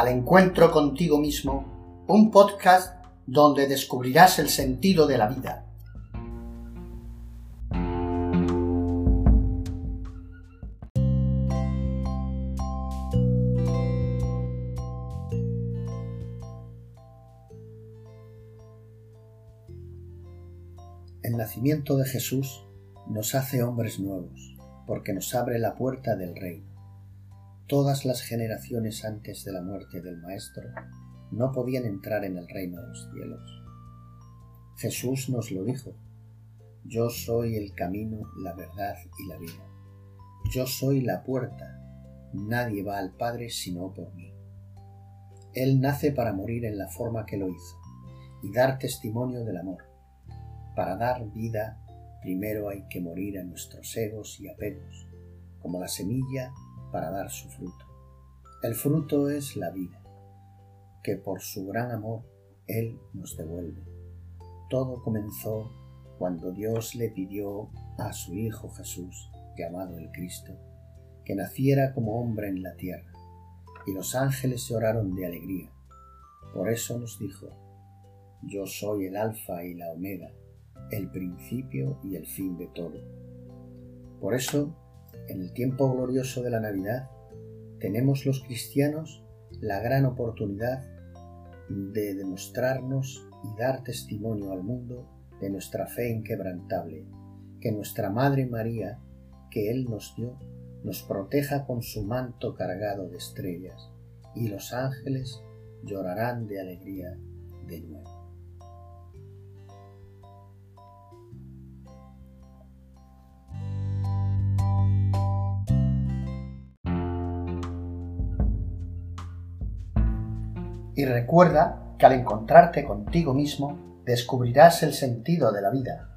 al encuentro contigo mismo, un podcast donde descubrirás el sentido de la vida. El nacimiento de Jesús nos hace hombres nuevos, porque nos abre la puerta del reino Todas las generaciones antes de la muerte del Maestro no podían entrar en el reino de los cielos. Jesús nos lo dijo, yo soy el camino, la verdad y la vida. Yo soy la puerta, nadie va al Padre sino por mí. Él nace para morir en la forma que lo hizo y dar testimonio del amor. Para dar vida, primero hay que morir a nuestros egos y apegos, como la semilla para dar su fruto. El fruto es la vida, que por su gran amor Él nos devuelve. Todo comenzó cuando Dios le pidió a su Hijo Jesús, llamado el Cristo, que naciera como hombre en la tierra, y los ángeles lloraron de alegría. Por eso nos dijo, Yo soy el Alfa y la Omega, el principio y el fin de todo. Por eso en el tiempo glorioso de la Navidad, tenemos los cristianos la gran oportunidad de demostrarnos y dar testimonio al mundo de nuestra fe inquebrantable, que nuestra Madre María, que Él nos dio, nos proteja con su manto cargado de estrellas, y los ángeles llorarán de alegría de nuevo. Y recuerda que al encontrarte contigo mismo descubrirás el sentido de la vida.